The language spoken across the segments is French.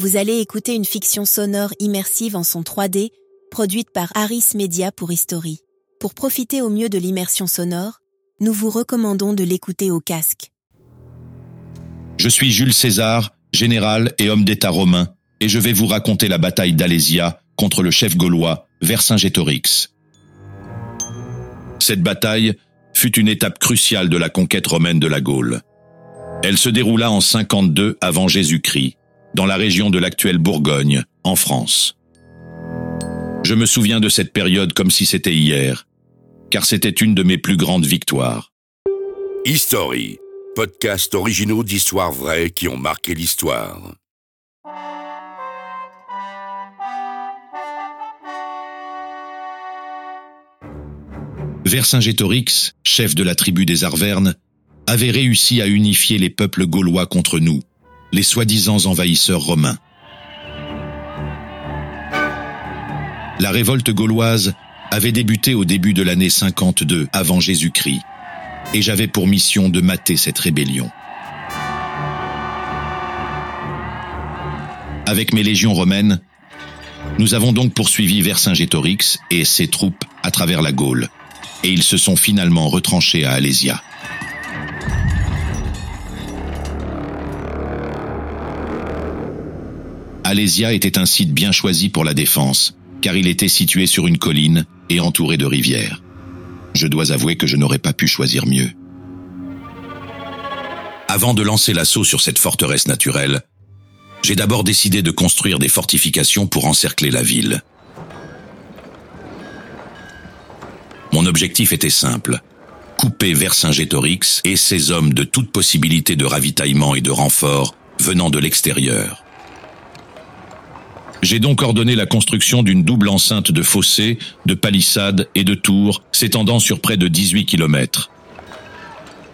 Vous allez écouter une fiction sonore immersive en son 3D, produite par Harris Media pour History. Pour profiter au mieux de l'immersion sonore, nous vous recommandons de l'écouter au casque. Je suis Jules César, général et homme d'État romain, et je vais vous raconter la bataille d'Alésia contre le chef gaulois Vercingétorix. Cette bataille fut une étape cruciale de la conquête romaine de la Gaule. Elle se déroula en 52 avant Jésus-Christ, dans la région de l'actuelle Bourgogne, en France. Je me souviens de cette période comme si c'était hier, car c'était une de mes plus grandes victoires. History, podcast originaux d'histoires vraies qui ont marqué l'histoire. Vercingétorix, chef de la tribu des Arvernes, avait réussi à unifier les peuples gaulois contre nous, les soi-disant envahisseurs romains. La révolte gauloise avait débuté au début de l'année 52 avant Jésus-Christ, et j'avais pour mission de mater cette rébellion. Avec mes légions romaines, nous avons donc poursuivi Vercingétorix et ses troupes à travers la Gaule, et ils se sont finalement retranchés à Alésia. Alésia était un site bien choisi pour la défense, car il était situé sur une colline et entouré de rivières. Je dois avouer que je n'aurais pas pu choisir mieux. Avant de lancer l'assaut sur cette forteresse naturelle, j'ai d'abord décidé de construire des fortifications pour encercler la ville. Mon objectif était simple, couper Vercingétorix et ses hommes de toute possibilité de ravitaillement et de renfort venant de l'extérieur. J'ai donc ordonné la construction d'une double enceinte de fossés, de palissades et de tours s'étendant sur près de 18 kilomètres.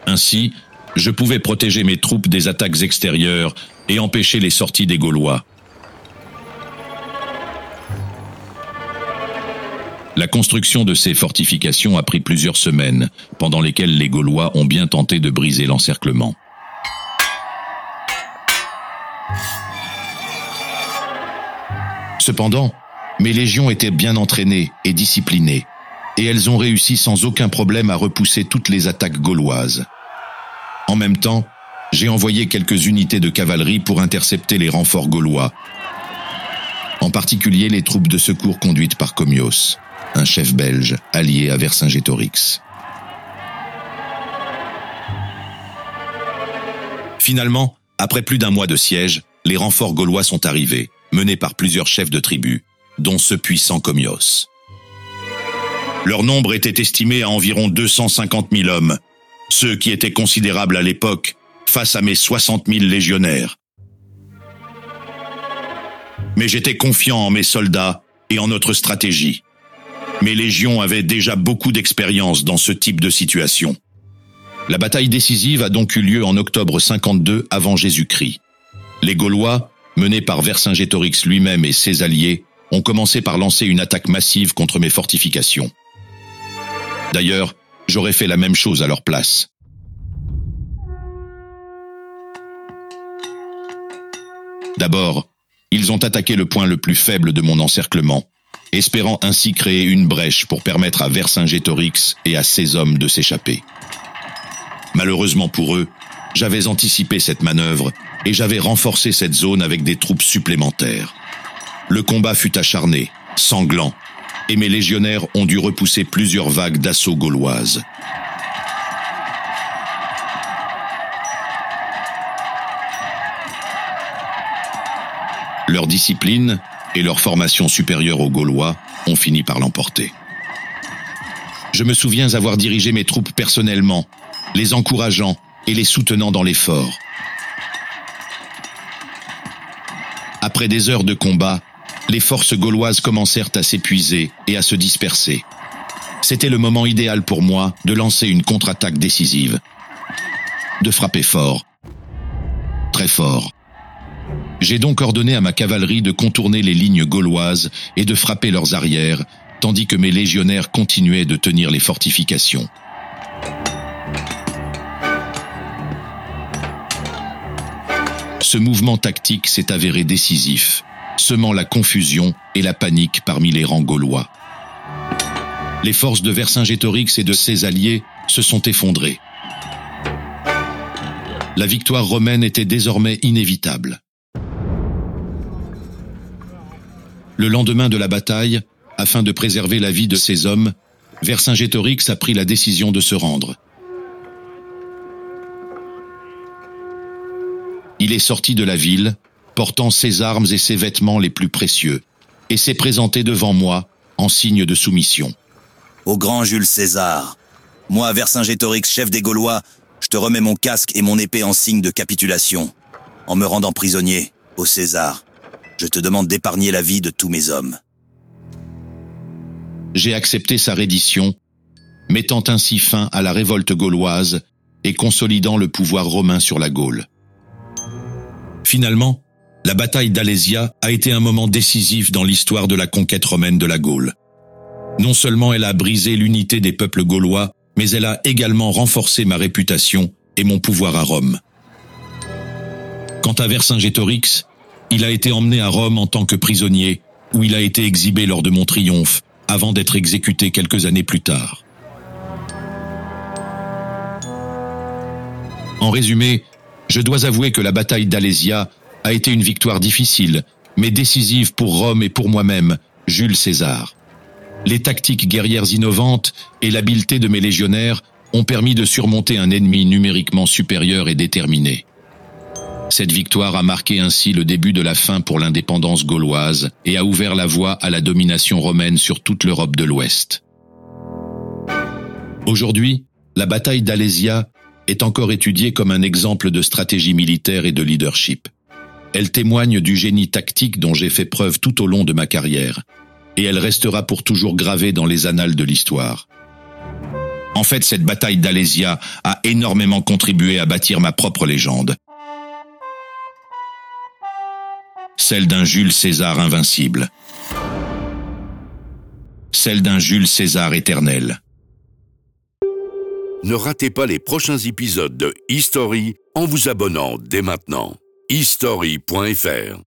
Ainsi, je pouvais protéger mes troupes des attaques extérieures et empêcher les sorties des Gaulois. La construction de ces fortifications a pris plusieurs semaines, pendant lesquelles les Gaulois ont bien tenté de briser l'encerclement. Cependant, mes légions étaient bien entraînées et disciplinées, et elles ont réussi sans aucun problème à repousser toutes les attaques gauloises. En même temps, j'ai envoyé quelques unités de cavalerie pour intercepter les renforts gaulois, en particulier les troupes de secours conduites par Comios, un chef belge allié à Vercingétorix. Finalement, après plus d'un mois de siège, les renforts gaulois sont arrivés, menés par plusieurs chefs de tribus, dont ce puissant Comios. Leur nombre était estimé à environ 250 000 hommes, ce qui était considérable à l'époque face à mes 60 000 légionnaires. Mais j'étais confiant en mes soldats et en notre stratégie. Mes légions avaient déjà beaucoup d'expérience dans ce type de situation. La bataille décisive a donc eu lieu en octobre 52 avant Jésus-Christ. Les Gaulois, menés par Vercingétorix lui-même et ses alliés, ont commencé par lancer une attaque massive contre mes fortifications. D'ailleurs, j'aurais fait la même chose à leur place. D'abord, ils ont attaqué le point le plus faible de mon encerclement, espérant ainsi créer une brèche pour permettre à Vercingétorix et à ses hommes de s'échapper. Malheureusement pour eux, j'avais anticipé cette manœuvre et j'avais renforcé cette zone avec des troupes supplémentaires. Le combat fut acharné, sanglant, et mes légionnaires ont dû repousser plusieurs vagues d'assaut gauloises. Leur discipline et leur formation supérieure aux Gaulois ont fini par l'emporter. Je me souviens avoir dirigé mes troupes personnellement, les encourageant et les soutenant dans l'effort. Après des heures de combat, les forces gauloises commencèrent à s'épuiser et à se disperser. C'était le moment idéal pour moi de lancer une contre-attaque décisive. De frapper fort. Très fort. J'ai donc ordonné à ma cavalerie de contourner les lignes gauloises et de frapper leurs arrières, tandis que mes légionnaires continuaient de tenir les fortifications. Ce mouvement tactique s'est avéré décisif, semant la confusion et la panique parmi les rangs gaulois. Les forces de Vercingétorix et de ses alliés se sont effondrées. La victoire romaine était désormais inévitable. Le lendemain de la bataille, afin de préserver la vie de ses hommes, Vercingétorix a pris la décision de se rendre. Il est sorti de la ville, portant ses armes et ses vêtements les plus précieux, et s'est présenté devant moi en signe de soumission. Au grand Jules César, moi, Vercingétorix, chef des Gaulois, je te remets mon casque et mon épée en signe de capitulation. En me rendant prisonnier, au César, je te demande d'épargner la vie de tous mes hommes. J'ai accepté sa reddition, mettant ainsi fin à la révolte gauloise et consolidant le pouvoir romain sur la Gaule. Finalement, la bataille d'Alésia a été un moment décisif dans l'histoire de la conquête romaine de la Gaule. Non seulement elle a brisé l'unité des peuples gaulois, mais elle a également renforcé ma réputation et mon pouvoir à Rome. Quant à Vercingétorix, il a été emmené à Rome en tant que prisonnier, où il a été exhibé lors de mon triomphe, avant d'être exécuté quelques années plus tard. En résumé, je dois avouer que la bataille d'Alésia a été une victoire difficile, mais décisive pour Rome et pour moi-même, Jules César. Les tactiques guerrières innovantes et l'habileté de mes légionnaires ont permis de surmonter un ennemi numériquement supérieur et déterminé. Cette victoire a marqué ainsi le début de la fin pour l'indépendance gauloise et a ouvert la voie à la domination romaine sur toute l'Europe de l'Ouest. Aujourd'hui, la bataille d'Alésia est encore étudiée comme un exemple de stratégie militaire et de leadership. Elle témoigne du génie tactique dont j'ai fait preuve tout au long de ma carrière, et elle restera pour toujours gravée dans les annales de l'histoire. En fait, cette bataille d'Alésia a énormément contribué à bâtir ma propre légende. Celle d'un Jules César invincible. Celle d'un Jules César éternel. Ne ratez pas les prochains épisodes de History en vous abonnant dès maintenant. history.fr